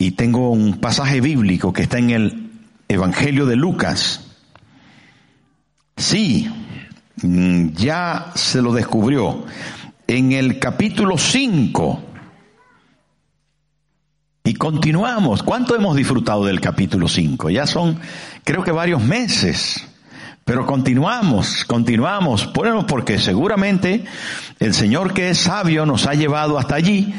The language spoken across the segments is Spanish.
y tengo un pasaje bíblico que está en el Evangelio de Lucas. Sí, mm, ya se lo descubrió. En el capítulo 5. Y continuamos. ¿Cuánto hemos disfrutado del capítulo 5? Ya son, creo que varios meses. Pero continuamos, continuamos, bueno, porque seguramente el Señor que es sabio nos ha llevado hasta allí.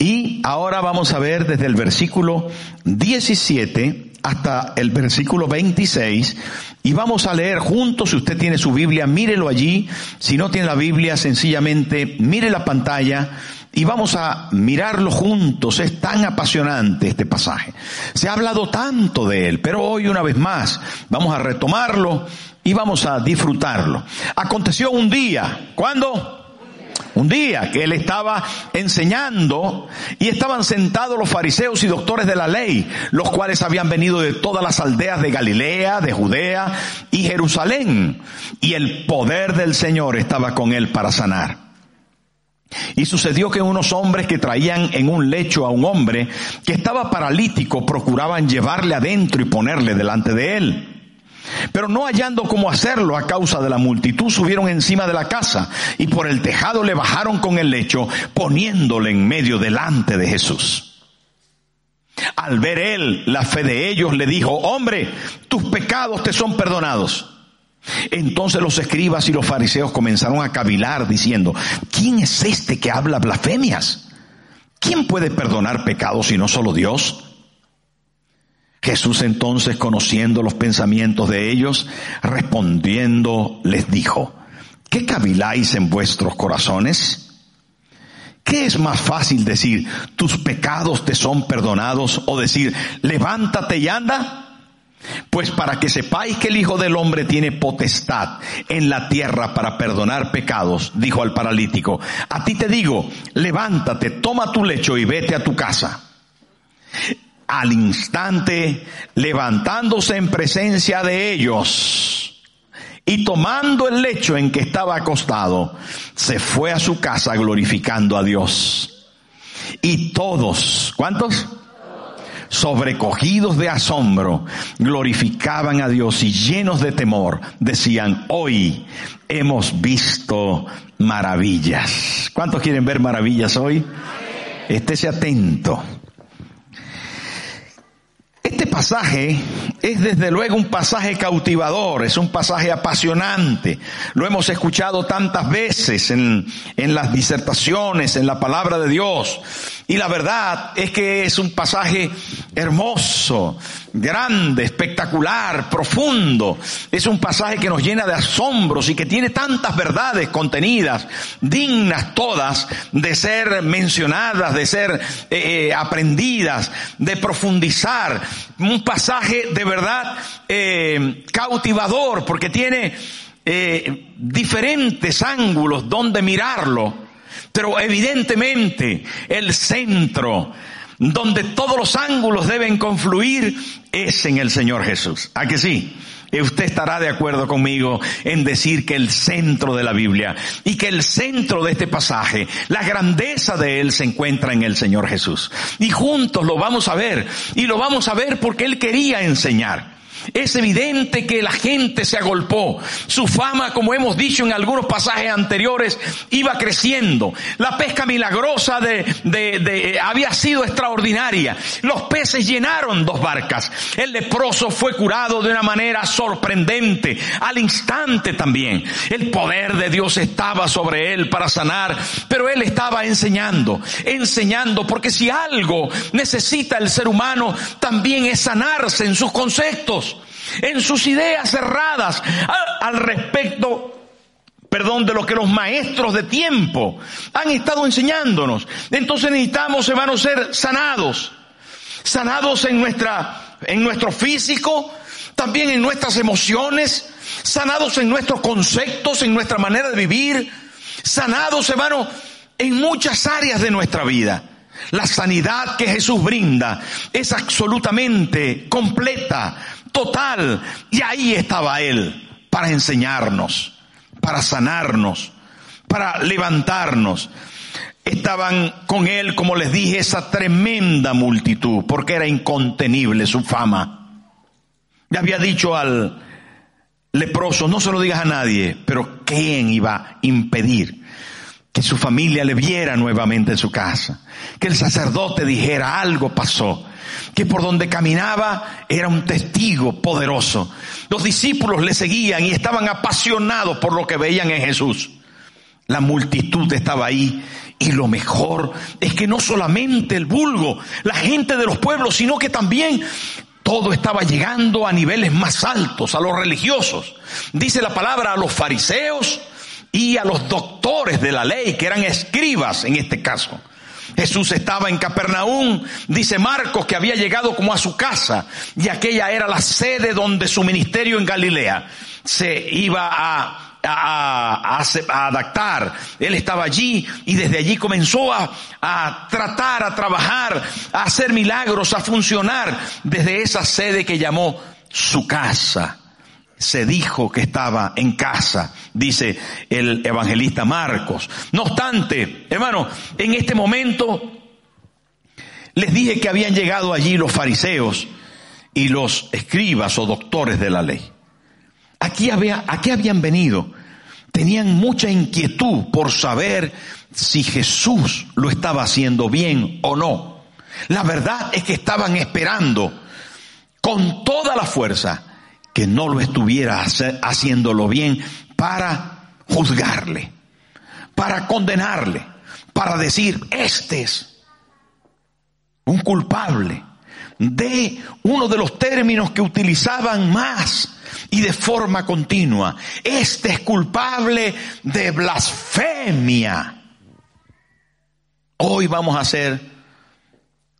Y ahora vamos a ver desde el versículo 17 hasta el versículo 26 y vamos a leer juntos, si usted tiene su Biblia, mírelo allí, si no tiene la Biblia, sencillamente mire la pantalla y vamos a mirarlo juntos. Es tan apasionante este pasaje. Se ha hablado tanto de él, pero hoy una vez más vamos a retomarlo y vamos a disfrutarlo. Aconteció un día, ¿cuándo? Un día que él estaba enseñando y estaban sentados los fariseos y doctores de la ley, los cuales habían venido de todas las aldeas de Galilea, de Judea y Jerusalén. Y el poder del Señor estaba con él para sanar. Y sucedió que unos hombres que traían en un lecho a un hombre que estaba paralítico procuraban llevarle adentro y ponerle delante de él. Pero no hallando cómo hacerlo a causa de la multitud, subieron encima de la casa y por el tejado le bajaron con el lecho, poniéndole en medio delante de Jesús. Al ver él la fe de ellos, le dijo, hombre, tus pecados te son perdonados. Entonces los escribas y los fariseos comenzaron a cavilar diciendo, ¿quién es este que habla blasfemias? ¿Quién puede perdonar pecados si no solo Dios? Jesús entonces, conociendo los pensamientos de ellos, respondiendo, les dijo, ¿qué caviláis en vuestros corazones? ¿Qué es más fácil decir, tus pecados te son perdonados o decir, levántate y anda? Pues para que sepáis que el Hijo del Hombre tiene potestad en la tierra para perdonar pecados, dijo al paralítico, a ti te digo, levántate, toma tu lecho y vete a tu casa al instante levantándose en presencia de ellos y tomando el lecho en que estaba acostado, se fue a su casa glorificando a Dios. Y todos, ¿cuántos? Sobrecogidos de asombro, glorificaban a Dios y llenos de temor, decían, hoy hemos visto maravillas. ¿Cuántos quieren ver maravillas hoy? Estése atento. Este pasaje es desde luego un pasaje cautivador, es un pasaje apasionante. Lo hemos escuchado tantas veces en, en, las disertaciones, en la palabra de Dios. Y la verdad es que es un pasaje hermoso, grande, espectacular, profundo. Es un pasaje que nos llena de asombros y que tiene tantas verdades contenidas, dignas todas de ser mencionadas, de ser eh, eh, aprendidas, de profundizar. Un pasaje de verdad eh, cautivador porque tiene diferentes ángulos donde mirarlo. Pero evidentemente el centro donde todos los ángulos deben confluir es en el Señor Jesús. ¿A que sí? usted estará de acuerdo conmigo en decir que el centro de la Biblia y que el centro de este pasaje, la grandeza de él se encuentra en el Señor Jesús. Y juntos lo vamos a ver y lo vamos a ver porque él quería enseñar. Es evidente que la gente se agolpó. Su fama, como hemos dicho en algunos pasajes anteriores, iba creciendo. La pesca milagrosa de, de, de, había sido extraordinaria. Los peces llenaron dos barcas. El leproso fue curado de una manera sorprendente, al instante también. El poder de Dios estaba sobre él para sanar, pero él estaba enseñando, enseñando, porque si algo necesita el ser humano, también es sanarse en sus conceptos en sus ideas cerradas al, respecto perdón, de lo que los maestros de tiempo han estado enseñándonos. Entonces necesitamos, hermanos, ser sanados. Sanados en nuestra, en nuestro físico, también en nuestras emociones, sanados en nuestros conceptos, en nuestra manera de vivir, sanados, hermano, en muchas áreas de nuestra vida. La sanidad que Jesús brinda es absolutamente completa, total. Y ahí estaba Él para enseñarnos, para sanarnos, para levantarnos. estaban con él, como les dije, esa tremenda multitud, porque era incontenible su fama. Le había dicho al leproso, no se lo digas a nadie, pero ¿quién iba a impedir que su familia le viera nuevamente en su casa? Que el sacerdote dijera algo pasó, que por donde caminaba era un testigo poderoso. Los discípulos le seguían y estaban apasionados por lo que veían en Jesús. La multitud estaba ahí y lo mejor es que no solamente el vulgo, la gente de los pueblos, sino que también todo estaba llegando a niveles más altos, a los religiosos. Dice la palabra a los fariseos y a los doctores de la ley, que eran escribas en este caso. Jesús estaba en Capernaum, dice Marcos que había llegado como a su casa y aquella era la sede donde su ministerio en Galilea se iba a adaptar. Él estaba allí y desde allí comenzó a tratar, a trabajar, a hacer milagros, a funcionar desde esa sede que llamó su casa. Se dijo que estaba en casa, dice el evangelista Marcos. No obstante, hermano, en este momento les dije que habían llegado allí los fariseos y los escribas o doctores de la ley. Aquí había, ¿A qué habían venido? Tenían mucha inquietud por saber si Jesús lo estaba haciendo bien o no. La verdad es que estaban esperando con toda la fuerza que no lo estuviera haciéndolo bien para juzgarle, para condenarle, para decir, este es un culpable de uno de los términos que utilizaban más y de forma continua. Este es culpable de blasfemia. Hoy vamos a ser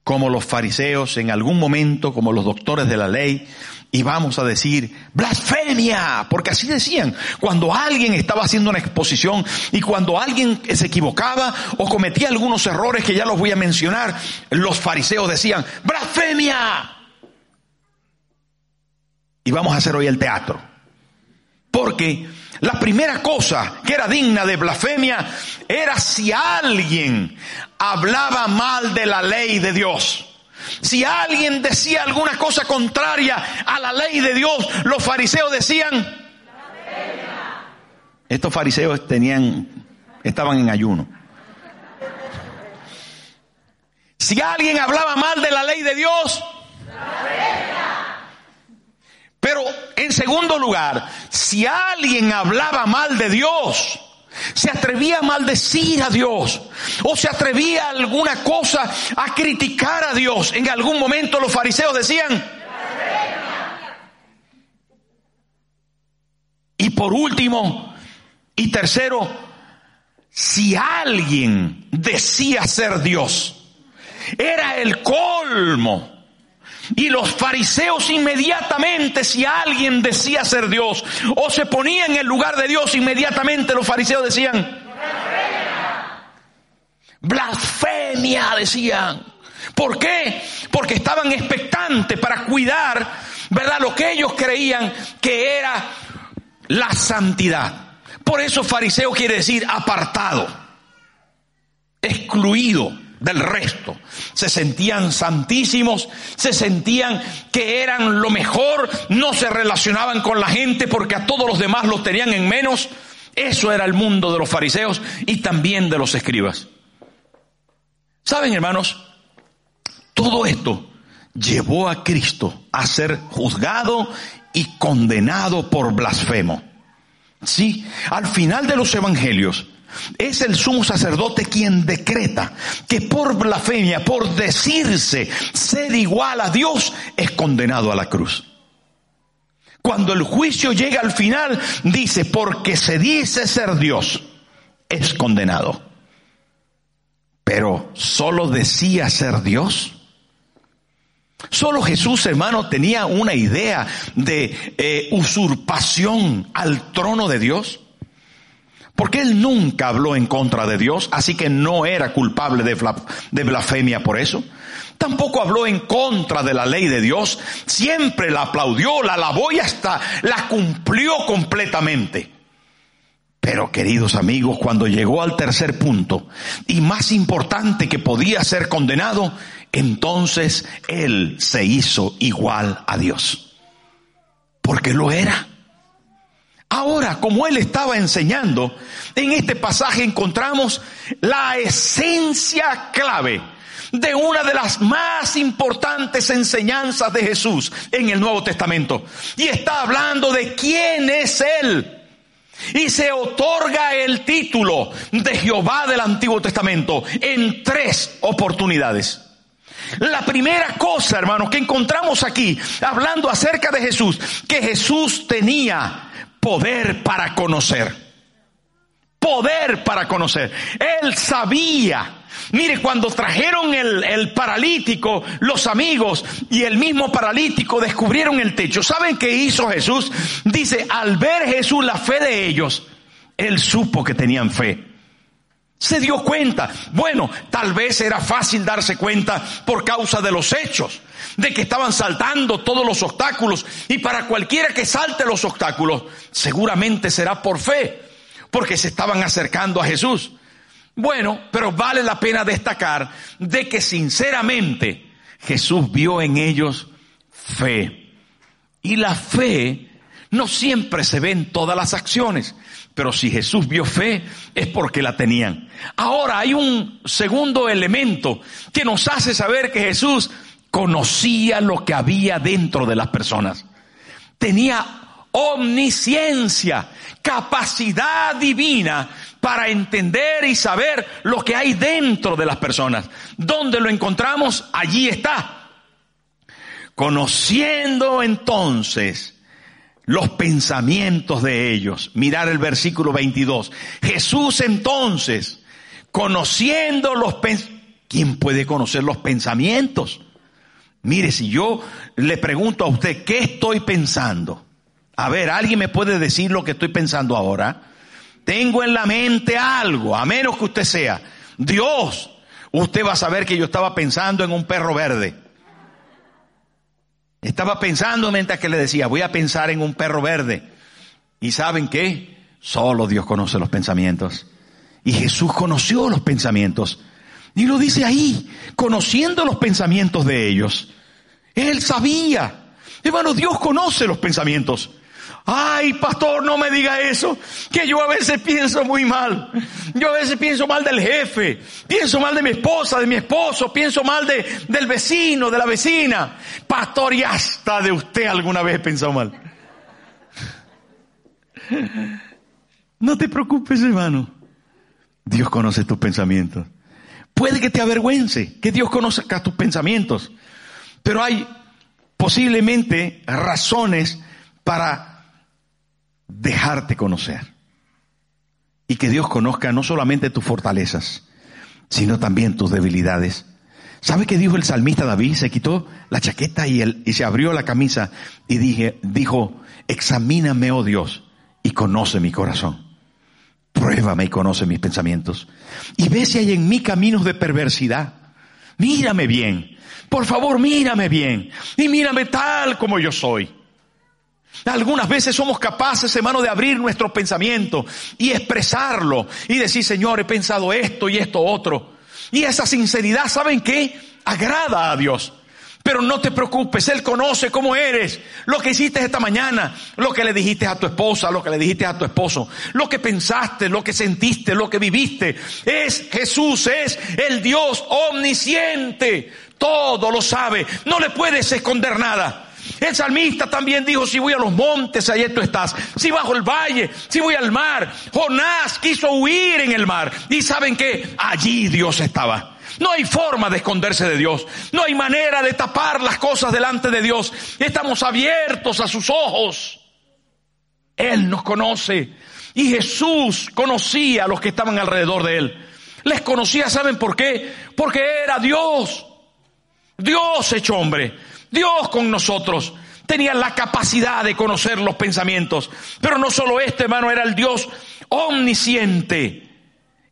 como los fariseos en algún momento, como los doctores de la ley, y vamos a decir blasfemia, porque así decían, cuando alguien estaba haciendo una exposición y cuando alguien se equivocaba o cometía algunos errores que ya los voy a mencionar, los fariseos decían blasfemia. Y vamos a hacer hoy el teatro. Porque la primera cosa que era digna de blasfemia era si alguien hablaba mal de la ley de Dios. Si alguien decía alguna cosa contraria a la ley de Dios, los fariseos decían, estos fariseos tenían, estaban en ayuno. Si alguien hablaba mal de la ley de Dios, pero en segundo lugar, si alguien hablaba mal de Dios, se atrevía a maldecir a Dios o se atrevía a alguna cosa a criticar a Dios, en algún momento los fariseos decían, y por último y tercero, si alguien decía ser Dios, era el colmo y los fariseos inmediatamente, si alguien decía ser Dios o se ponía en el lugar de Dios, inmediatamente los fariseos decían, blasfemia, decían. ¿Por qué? Porque estaban expectantes para cuidar, ¿verdad? Lo que ellos creían que era la santidad. Por eso fariseo quiere decir apartado, excluido del resto. Se sentían santísimos, se sentían que eran lo mejor, no se relacionaban con la gente porque a todos los demás los tenían en menos. Eso era el mundo de los fariseos y también de los escribas. ¿Saben, hermanos? Todo esto llevó a Cristo a ser juzgado y condenado por blasfemo. Sí, al final de los evangelios, es el sumo sacerdote quien decreta que por blasfemia, por decirse ser igual a Dios, es condenado a la cruz. Cuando el juicio llega al final, dice, porque se dice ser Dios, es condenado. Pero solo decía ser Dios. Solo Jesús, hermano, tenía una idea de eh, usurpación al trono de Dios. Porque él nunca habló en contra de Dios, así que no era culpable de, blasfemia por eso. Tampoco habló en contra de la ley de Dios, siempre la aplaudió, la alabó y hasta la cumplió completamente. Pero queridos amigos, cuando llegó al tercer punto, y más importante que podía ser condenado, entonces él se hizo igual a Dios. Porque lo era. Ahora, como él estaba enseñando, en este pasaje encontramos la esencia clave de una de las más importantes enseñanzas de Jesús en el Nuevo Testamento. Y está hablando de quién es Él. Y se otorga el título de Jehová del Antiguo Testamento en tres oportunidades. La primera cosa, hermanos, que encontramos aquí, hablando acerca de Jesús, que Jesús tenía poder para conocer. Poder para conocer. Él sabía Mire, cuando trajeron el, el, paralítico, los amigos y el mismo paralítico descubrieron el techo. ¿Saben qué hizo Jesús? Dice, al ver Jesús la fe de ellos, él supo que tenían fe. Se dio cuenta. Bueno, tal vez era fácil darse cuenta por causa de los hechos, de que estaban saltando todos los obstáculos. Y para cualquiera que salte los obstáculos, seguramente será por fe, porque se estaban acercando a Jesús. Bueno, pero vale la pena destacar de que sinceramente Jesús vio en ellos fe. Y la fe no siempre se ve en todas las acciones, pero si Jesús vio fe es porque la tenían. Ahora hay un segundo elemento que nos hace saber que Jesús conocía lo que había dentro de las personas. Tenía omnisciencia, capacidad divina para entender y saber lo que hay dentro de las personas. ¿Dónde lo encontramos? Allí está. Conociendo entonces los pensamientos de ellos. Mirar el versículo 22. Jesús entonces, conociendo los pensamientos. ¿Quién puede conocer los pensamientos? Mire, si yo le pregunto a usted, ¿qué estoy pensando? A ver, ¿alguien me puede decir lo que estoy pensando ahora? tengo en la mente algo, a menos que usted sea Dios, usted va a saber que yo estaba pensando en un perro verde. Estaba pensando mientras que le decía, voy a pensar en un perro verde. ¿Y saben qué? Solo Dios conoce los pensamientos. Y Jesús conoció los pensamientos. Y lo dice ahí, conociendo los pensamientos de ellos. Él sabía. Hermano, Dios conoce los pensamientos. Ay, pastor, no me diga eso, que yo a veces pienso muy mal. Yo a veces pienso mal del jefe, pienso mal de mi esposa, de mi esposo, pienso mal de, del vecino, de la vecina. Pastor, y hasta de usted alguna vez he pensado mal. No te preocupes, hermano. Dios conoce tus pensamientos. Puede que te avergüence, que Dios conozca tus pensamientos. Pero hay posiblemente razones para dejarte conocer. Y que Dios conozca no solamente tus fortalezas, sino también tus debilidades. ¿Sabe qué dijo el salmista David? Se quitó la chaqueta y, el, y se abrió la camisa y dije, dijo, examíname, oh Dios, y conoce mi corazón. Pruébame y conoce mis pensamientos. Y ve si hay en mí caminos de perversidad. Mírame bien. Por favor, mírame bien. Y mírame tal como yo soy. Algunas veces somos capaces, hermano, de abrir nuestro pensamiento y expresarlo y decir, Señor, he pensado esto y esto otro. Y esa sinceridad, ¿saben qué? Agrada a Dios. Pero no te preocupes, Él conoce cómo eres, lo que hiciste esta mañana, lo que le dijiste a tu esposa, lo que le dijiste a tu esposo, lo que pensaste, lo que sentiste, lo que viviste. Es Jesús, es el Dios omnisciente, todo lo sabe, no le puedes esconder nada. El salmista también dijo, si voy a los montes, allí tú estás. Si bajo el valle, si voy al mar. Jonás quiso huir en el mar. Y saben que allí Dios estaba. No hay forma de esconderse de Dios. No hay manera de tapar las cosas delante de Dios. Estamos abiertos a sus ojos. Él nos conoce. Y Jesús conocía a los que estaban alrededor de Él. Les conocía, ¿saben por qué? Porque era Dios. Dios hecho hombre. Dios con nosotros. Tenía la capacidad de conocer los pensamientos. Pero no solo este, hermano, era el Dios omnisciente.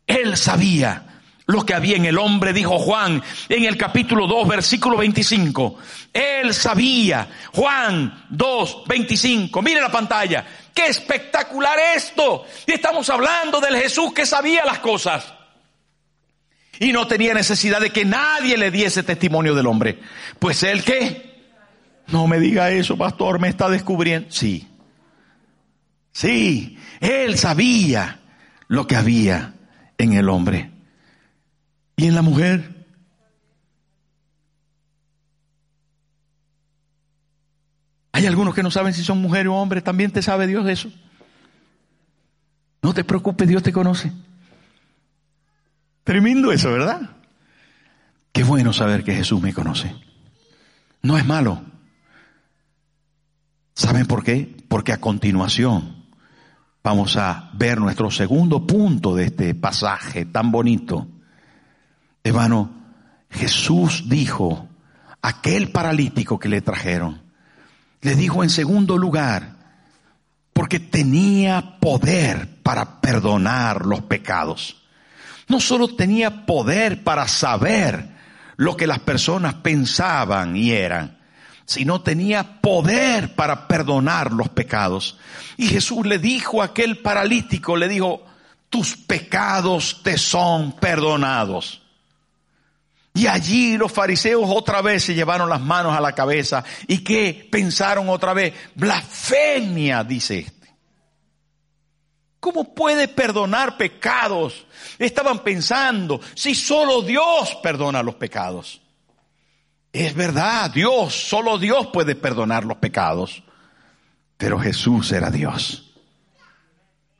Él sabía lo que había en el hombre, dijo Juan en el capítulo 2, versículo 25. Él sabía, Juan 2, 25. Mire la pantalla. ¿Qué espectacular esto. Y estamos hablando del Jesús que sabía las cosas. Y no tenía necesidad de que nadie le diese testimonio del hombre. Pues él qué? No me diga eso, pastor, me está descubriendo. Sí. Sí, él sabía lo que había en el hombre. ¿Y en la mujer? Hay algunos que no saben si son mujer o hombre. ¿También te sabe Dios eso? No te preocupes, Dios te conoce. Tremendo eso, ¿verdad? Qué bueno saber que Jesús me conoce. No es malo. ¿Saben por qué? Porque a continuación vamos a ver nuestro segundo punto de este pasaje tan bonito. Hermano, Jesús dijo, aquel paralítico que le trajeron, le dijo en segundo lugar, porque tenía poder para perdonar los pecados. No solo tenía poder para saber lo que las personas pensaban y eran, sino tenía poder para perdonar los pecados. Y Jesús le dijo a aquel paralítico, le dijo, tus pecados te son perdonados. Y allí los fariseos otra vez se llevaron las manos a la cabeza. ¿Y qué pensaron otra vez? Blasfemia, dice este. ¿Cómo puede perdonar pecados? Estaban pensando, si solo Dios perdona los pecados. Es verdad, Dios, solo Dios puede perdonar los pecados. Pero Jesús era Dios.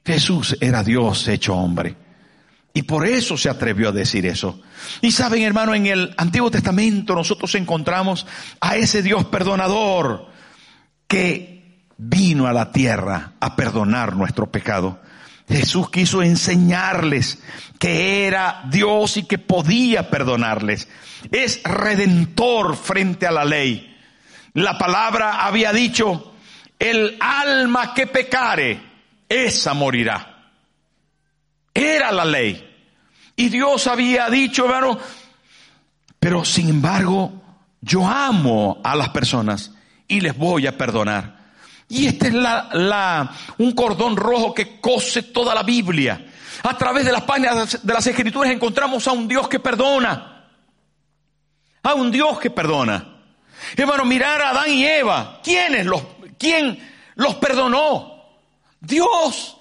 Jesús era Dios hecho hombre. Y por eso se atrevió a decir eso. Y saben, hermano, en el Antiguo Testamento nosotros encontramos a ese Dios perdonador que vino a la tierra a perdonar nuestro pecado. Jesús quiso enseñarles que era Dios y que podía perdonarles. Es redentor frente a la ley. La palabra había dicho, el alma que pecare, esa morirá. Era la ley. Y Dios había dicho, hermano, pero sin embargo, yo amo a las personas y les voy a perdonar. Y este es la, un cordón rojo que cose toda la Biblia. A través de las páginas de las escrituras encontramos a un Dios que perdona. A un Dios que perdona. Hermano, mirar a Adán y Eva. ¿Quiénes los, quién los perdonó? Dios.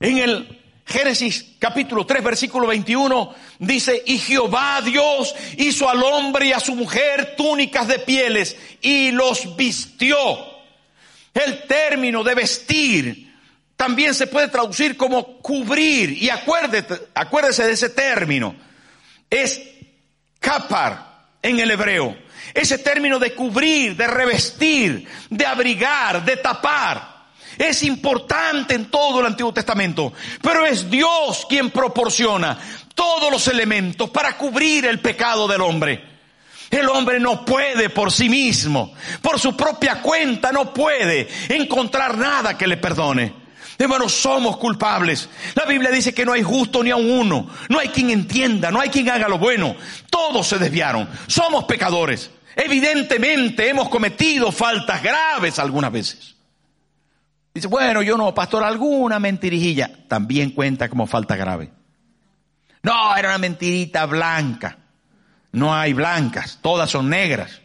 En el Génesis capítulo 3 versículo 21 dice, y Jehová Dios hizo al hombre y a su mujer túnicas de pieles y los vistió. El término de vestir también se puede traducir como cubrir y acuérdese, acuérdese de ese término. Es kapar en el hebreo. Ese término de cubrir, de revestir, de abrigar, de tapar. Es importante en todo el Antiguo Testamento, pero es Dios quien proporciona todos los elementos para cubrir el pecado del hombre. El hombre no puede por sí mismo, por su propia cuenta, no puede encontrar nada que le perdone. Hermanos, somos culpables. La Biblia dice que no hay justo ni a uno. No hay quien entienda, no hay quien haga lo bueno. Todos se desviaron. Somos pecadores. Evidentemente hemos cometido faltas graves algunas veces. Dice, bueno, yo no, pastor, alguna mentirijilla también cuenta como falta grave. No, era una mentirita blanca. No hay blancas, todas son negras.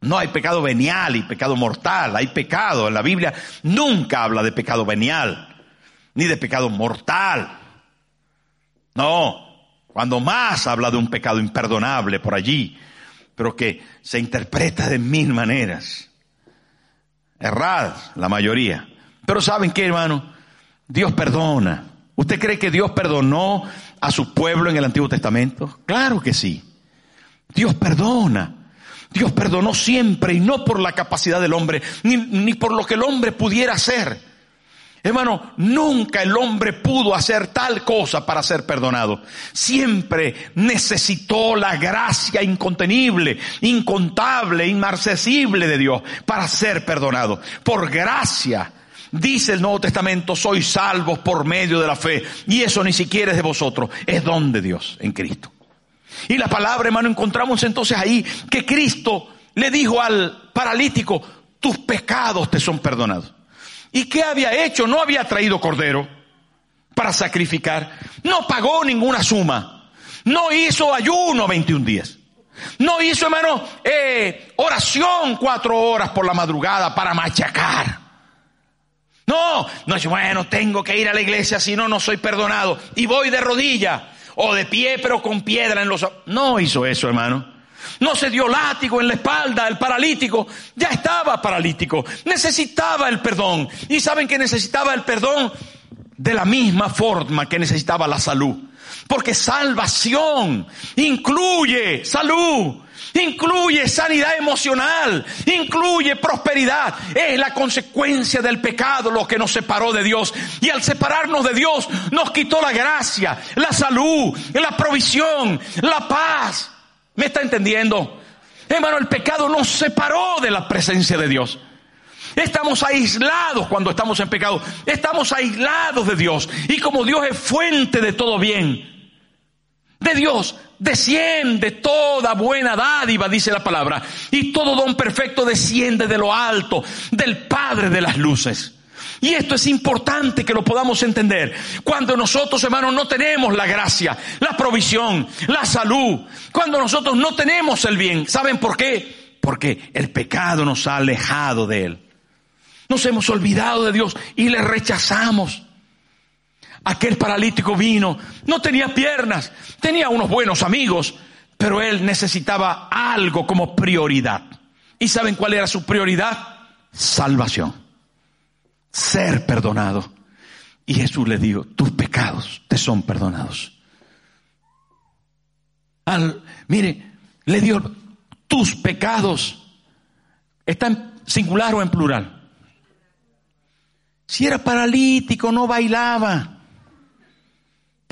No hay pecado venial y pecado mortal, hay pecado. En la Biblia nunca habla de pecado venial, ni de pecado mortal. No, cuando más habla de un pecado imperdonable por allí, pero que se interpreta de mil maneras erradas, la mayoría. Pero ¿saben qué, hermano? Dios perdona. ¿Usted cree que Dios perdonó a su pueblo en el Antiguo Testamento? Claro que sí. Dios perdona. Dios perdonó siempre y no por la capacidad del hombre, ni, ni por lo que el hombre pudiera hacer. Hermano, nunca el hombre pudo hacer tal cosa para ser perdonado. Siempre necesitó la gracia incontenible, incontable, inmarcesible de Dios para ser perdonado. Por gracia, dice el Nuevo Testamento, sois salvos por medio de la fe. Y eso ni siquiera es de vosotros, es don de Dios en Cristo. Y la palabra, hermano, encontramos entonces ahí que Cristo le dijo al paralítico, tus pecados te son perdonados. ¿Y qué había hecho? No había traído cordero para sacrificar. No pagó ninguna suma. No hizo ayuno 21 días. No hizo, hermano, eh, oración cuatro horas por la madrugada para machacar. No, no es bueno, tengo que ir a la iglesia, si no, no soy perdonado. Y voy de rodilla o de pie, pero con piedra en los... No hizo eso, hermano. No se dio látigo en la espalda, el paralítico ya estaba paralítico, necesitaba el perdón. Y saben que necesitaba el perdón de la misma forma que necesitaba la salud. Porque salvación incluye salud, incluye sanidad emocional, incluye prosperidad. Es la consecuencia del pecado lo que nos separó de Dios. Y al separarnos de Dios nos quitó la gracia, la salud, la provisión, la paz. ¿Me está entendiendo? Hermano, el pecado nos separó de la presencia de Dios. Estamos aislados cuando estamos en pecado. Estamos aislados de Dios. Y como Dios es fuente de todo bien, de Dios desciende toda buena dádiva, dice la palabra. Y todo don perfecto desciende de lo alto, del Padre de las luces. Y esto es importante que lo podamos entender. Cuando nosotros, hermanos, no tenemos la gracia, la provisión, la salud, cuando nosotros no tenemos el bien, ¿saben por qué? Porque el pecado nos ha alejado de Él. Nos hemos olvidado de Dios y le rechazamos. Aquel paralítico vino, no tenía piernas, tenía unos buenos amigos, pero él necesitaba algo como prioridad. ¿Y saben cuál era su prioridad? Salvación. Ser perdonado. Y Jesús le dijo, tus pecados te son perdonados. Al, mire, le dio tus pecados. ¿Está en singular o en plural? Si era paralítico, no bailaba.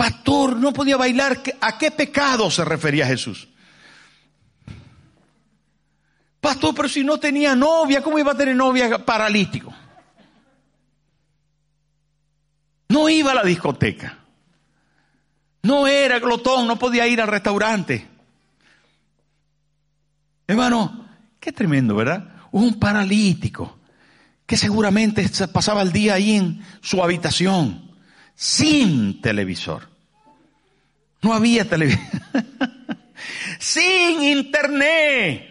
Pastor, no podía bailar. ¿A qué pecado se refería Jesús? Pastor, pero si no tenía novia, ¿cómo iba a tener novia paralítico? No iba a la discoteca. No era glotón, no podía ir al restaurante. Hermano, qué tremendo, ¿verdad? Un paralítico que seguramente pasaba el día ahí en su habitación, sin televisor. No había televisor. sin internet.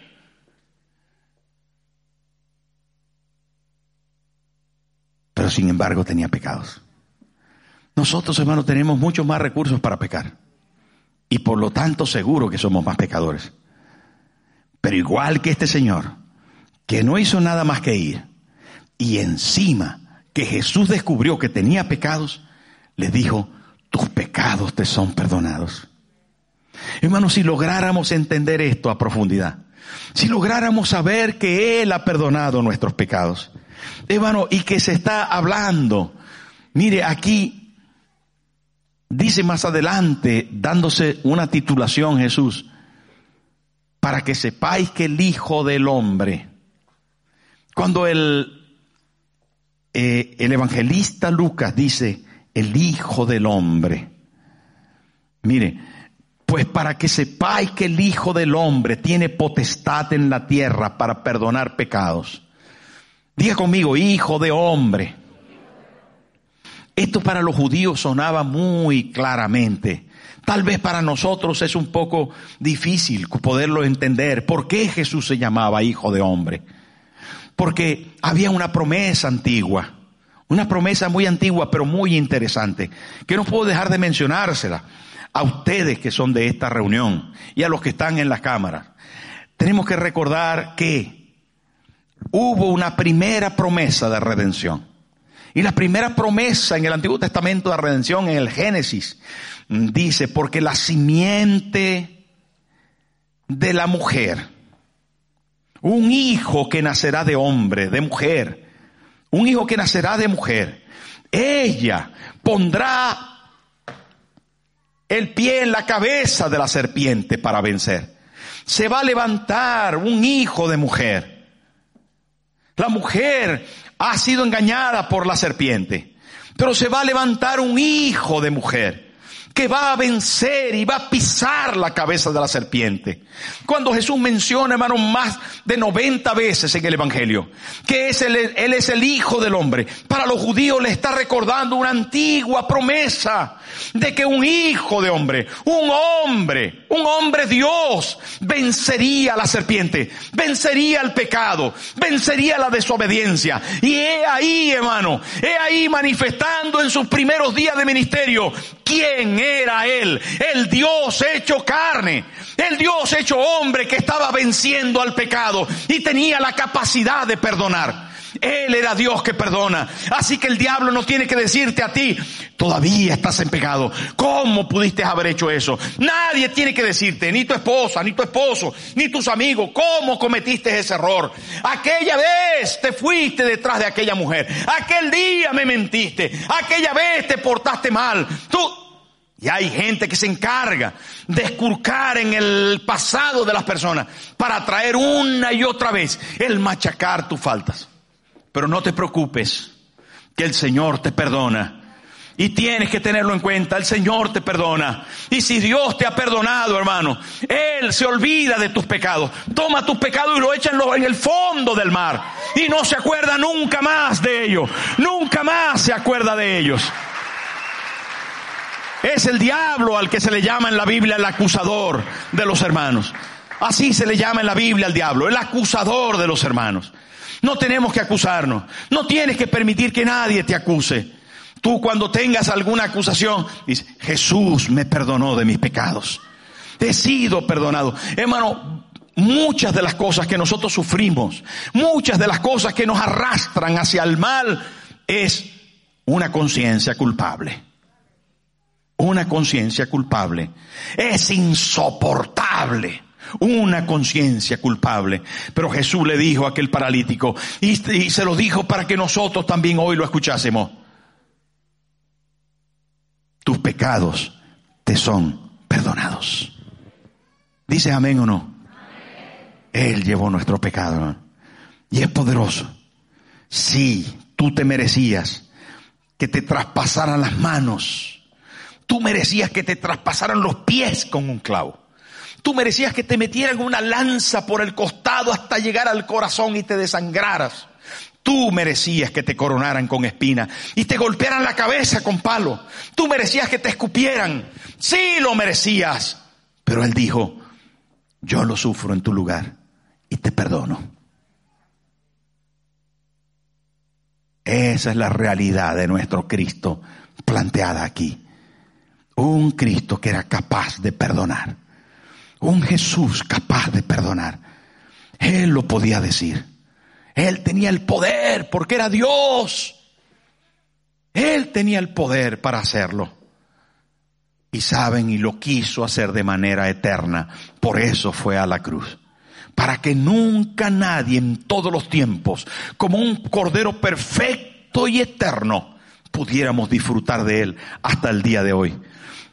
Pero sin embargo tenía pecados. Nosotros, hermanos, tenemos muchos más recursos para pecar. Y por lo tanto seguro que somos más pecadores. Pero igual que este señor, que no hizo nada más que ir y encima que Jesús descubrió que tenía pecados, le dijo, tus pecados te son perdonados. Hermanos, si lográramos entender esto a profundidad, si lográramos saber que Él ha perdonado nuestros pecados, hermano, y que se está hablando, mire, aquí dice más adelante, dándose una titulación Jesús, para que sepáis que el Hijo del Hombre, cuando el eh, el evangelista Lucas dice, el Hijo del Hombre. Mire, pues para que sepáis que el Hijo del Hombre tiene potestad en la tierra para perdonar pecados. Diga conmigo, Hijo de Hombre. Esto para los judíos sonaba muy claramente. Tal vez para nosotros es un poco difícil poderlo entender. ¿Por qué Jesús se llamaba Hijo de Hombre? Porque había una promesa antigua, una promesa muy antigua pero muy interesante, que no puedo dejar de mencionársela a ustedes que son de esta reunión y a los que están en la cámara. Tenemos que recordar que hubo una primera promesa de redención. Y la primera promesa en el Antiguo Testamento de redención, en el Génesis, dice, porque la simiente de la mujer, un hijo que nacerá de hombre, de mujer. Un hijo que nacerá de mujer. Ella pondrá el pie en la cabeza de la serpiente para vencer. Se va a levantar un hijo de mujer. La mujer ha sido engañada por la serpiente, pero se va a levantar un hijo de mujer que va a vencer y va a pisar la cabeza de la serpiente. Cuando Jesús menciona, hermano, más de 90 veces en el Evangelio, que es el, Él es el Hijo del Hombre, para los judíos le está recordando una antigua promesa de que un hijo de hombre, un hombre, un hombre Dios, vencería a la serpiente, vencería el pecado, vencería la desobediencia. Y he ahí, hermano, he ahí manifestando en sus primeros días de ministerio quién era él, el Dios hecho carne, el Dios hecho hombre que estaba venciendo al pecado y tenía la capacidad de perdonar. Él era Dios que perdona. Así que el diablo no tiene que decirte a ti, todavía estás en pecado. ¿Cómo pudiste haber hecho eso? Nadie tiene que decirte, ni tu esposa, ni tu esposo, ni tus amigos, cómo cometiste ese error. Aquella vez te fuiste detrás de aquella mujer. Aquel día me mentiste. Aquella vez te portaste mal. Tú, y hay gente que se encarga de escurcar en el pasado de las personas para traer una y otra vez el machacar tus faltas. Pero no te preocupes, que el Señor te perdona. Y tienes que tenerlo en cuenta, el Señor te perdona. Y si Dios te ha perdonado, hermano, Él se olvida de tus pecados. Toma tus pecados y lo echa en el fondo del mar. Y no se acuerda nunca más de ellos. Nunca más se acuerda de ellos. Es el diablo al que se le llama en la Biblia el acusador de los hermanos. Así se le llama en la Biblia al diablo, el acusador de los hermanos. No tenemos que acusarnos. No tienes que permitir que nadie te acuse. Tú cuando tengas alguna acusación, dices, Jesús me perdonó de mis pecados. He sido perdonado. Hermano, muchas de las cosas que nosotros sufrimos, muchas de las cosas que nos arrastran hacia el mal, es una conciencia culpable. Una conciencia culpable. Es insoportable una conciencia culpable. Pero Jesús le dijo a aquel paralítico, y, se lo dijo para que nosotros también hoy lo escuchásemos. Tus pecados te son perdonados. ¿Dice amén o no? Él llevó nuestro pecado. Y es poderoso. Si tú te merecías que te traspasaran las manos. Tú merecías que te traspasaran los pies con un clavo. Tú merecías que te metieran una lanza por el costado hasta llegar al corazón y te desangraras. Tú merecías que te coronaran con espina y te golpearan la cabeza con palo. Tú merecías que te escupieran. Sí lo merecías. Pero él dijo, yo lo sufro en tu lugar y te perdono. Esa es la realidad de nuestro Cristo planteada aquí. Un Cristo que era capaz de perdonar un Jesús capaz de perdonar. Él lo podía decir. Él tenía el poder porque era Dios. Él tenía el poder para hacerlo. Y saben, y lo quiso hacer de manera eterna. Por eso fue a la cruz. Para que nunca nadie en todos los tiempos, como un cordero perfecto y eterno, pudiéramos disfrutar de él hasta el día de hoy.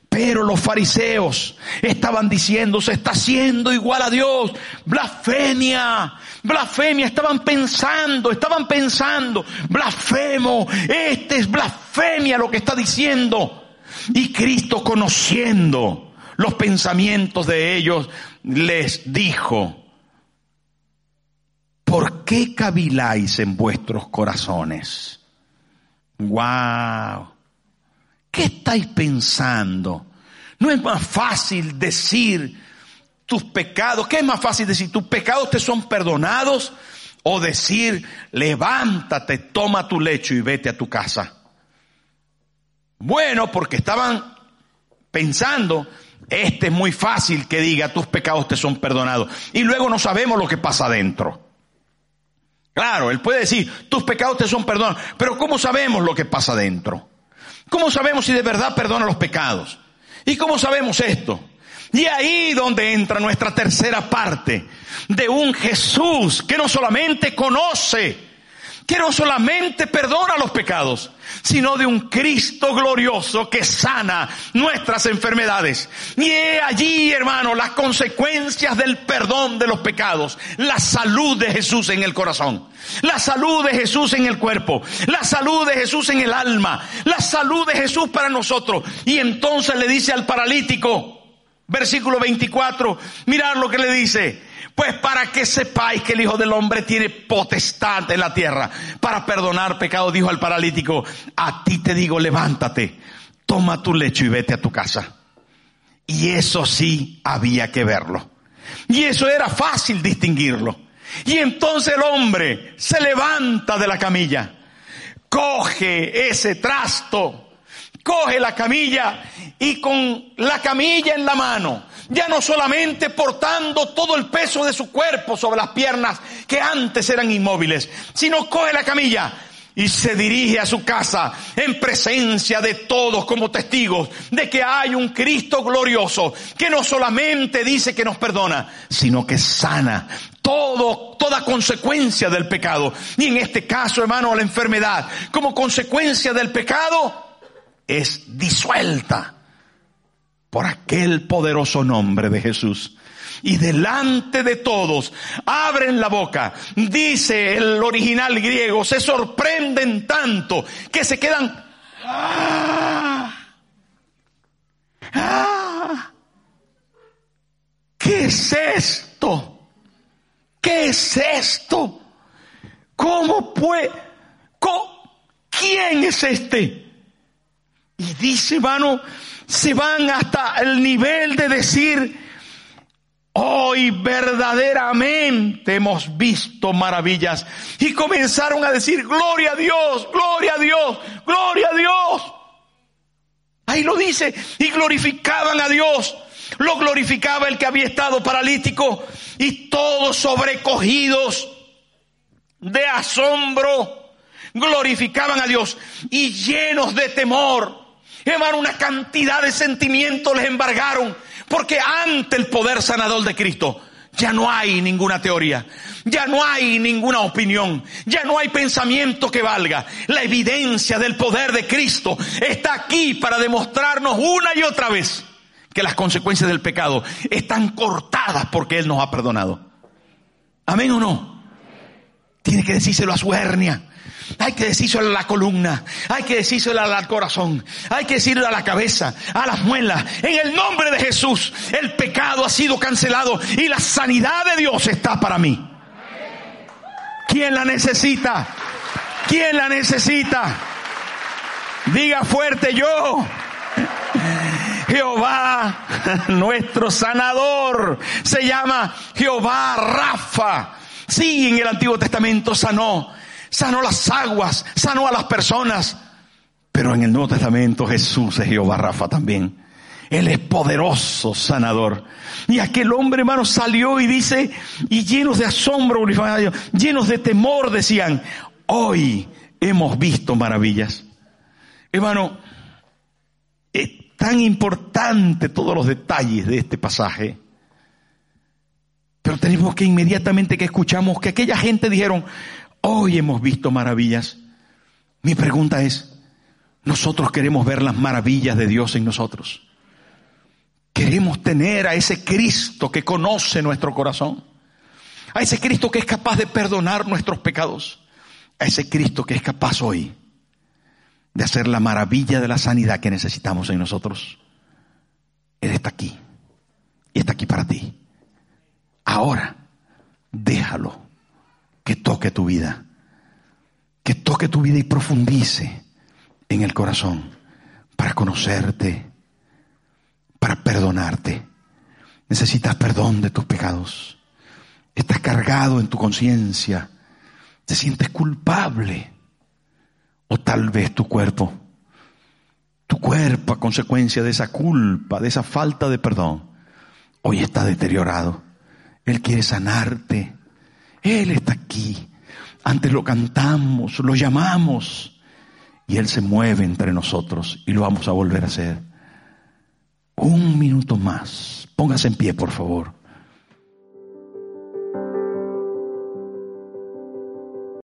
Pero los fariseos estaban diciendo, se está haciendo igual a Dios. Blasfemia, blasfemia. Estaban pensando, estaban pensando, blasfemo. Este es blasfemia lo que está diciendo. Y Cristo conociendo los pensamientos de ellos, les dijo, ¿por qué caviláis en vuestros corazones? Wow. ¿Qué estáis pensando? No es más fácil decir tus pecados. ¿Qué es más fácil decir? ¿Tus pecados te son perdonados? O decir, levántate, toma tu lecho y vete a tu casa. Bueno, porque estaban pensando, este es muy fácil que diga, tus pecados te son perdonados. Y luego no sabemos lo que pasa adentro. Claro, él puede decir, tus pecados te son perdonados, pero ¿cómo sabemos lo que pasa adentro? ¿Cómo sabemos si de verdad perdona los pecados? ¿Y cómo sabemos esto? Y ahí donde entra nuestra tercera parte de un Jesús que no solamente conoce, que no solamente perdona los pecados, sino de un Cristo glorioso que sana nuestras enfermedades. Y he allí, hermano, las consecuencias del perdón de los pecados, la salud de Jesús en el corazón, la salud de Jesús en el cuerpo, la salud de Jesús en el alma, la salud de Jesús para nosotros. Y entonces le dice al paralítico, versículo 24, mirad lo que le dice, pues para que sepáis que el Hijo del Hombre tiene potestad en la tierra para perdonar pecados, dijo al paralítico, a ti te digo, levántate, toma tu lecho y vete a tu casa. Y eso sí había que verlo. Y eso era fácil distinguirlo. Y entonces el hombre se levanta de la camilla, coge ese trasto, coge la camilla y con la camilla en la mano, ya no solamente portando todo el peso de su cuerpo sobre las piernas que antes eran inmóviles, sino coge la camilla y se dirige a su casa en presencia de todos como testigos de que hay un Cristo glorioso que no solamente dice que nos perdona, sino que sana todo, toda consecuencia del pecado. Y en este caso, hermano, la enfermedad como consecuencia del pecado es disuelta por aquel poderoso nombre de Jesús. Y delante de todos abren la boca, dice el original griego, se sorprenden tanto que se quedan... ¡Ah! ¡Ah! ¿Qué es esto? ¿Qué es esto? ¿Cómo puede? ¿Quién es este? Y dice, hermano, se van hasta el nivel de decir, hoy verdaderamente hemos visto maravillas. Y comenzaron a decir, gloria a Dios, gloria a Dios, gloria a Dios. Ahí lo dice, y glorificaban a Dios. Lo glorificaba el que había estado paralítico y todos sobrecogidos de asombro glorificaban a Dios y llenos de temor Hermano, una cantidad de sentimientos les embargaron. Porque ante el poder sanador de Cristo ya no hay ninguna teoría. Ya no hay ninguna opinión. Ya no hay pensamiento que valga. La evidencia del poder de Cristo está aquí para demostrarnos una y otra vez que las consecuencias del pecado están cortadas porque Él nos ha perdonado. Amén o no? Tiene que decírselo a su hernia. Hay que decírselo a la columna, hay que decírselo al corazón, hay que decirlo a la cabeza, a las muelas. En el nombre de Jesús, el pecado ha sido cancelado y la sanidad de Dios está para mí. ¿Quién la necesita? ¿Quién la necesita? Diga fuerte yo. Jehová, nuestro sanador, se llama Jehová Rafa. Sí, en el Antiguo Testamento sanó sanó las aguas, sanó a las personas. Pero en el Nuevo Testamento Jesús es Jehová Rafa también. Él es poderoso sanador. Y aquel hombre, hermano, salió y dice, y llenos de asombro, llenos de temor, decían, hoy hemos visto maravillas. Hermano, es tan importante todos los detalles de este pasaje. Pero tenemos que inmediatamente que escuchamos que aquella gente dijeron, Hoy hemos visto maravillas. Mi pregunta es, nosotros queremos ver las maravillas de Dios en nosotros. Queremos tener a ese Cristo que conoce nuestro corazón. A ese Cristo que es capaz de perdonar nuestros pecados. A ese Cristo que es capaz hoy de hacer la maravilla de la sanidad que necesitamos en nosotros. Él está aquí. Y está aquí para ti. Ahora, déjalo que toque tu vida, que toque tu vida y profundice en el corazón para conocerte, para perdonarte. Necesitas perdón de tus pecados. Estás cargado en tu conciencia. Te sientes culpable. O tal vez tu cuerpo. Tu cuerpo a consecuencia de esa culpa, de esa falta de perdón, hoy está deteriorado. Él quiere sanarte. Él está aquí. Antes lo cantamos, lo llamamos y Él se mueve entre nosotros y lo vamos a volver a hacer. Un minuto más. Póngase en pie, por favor.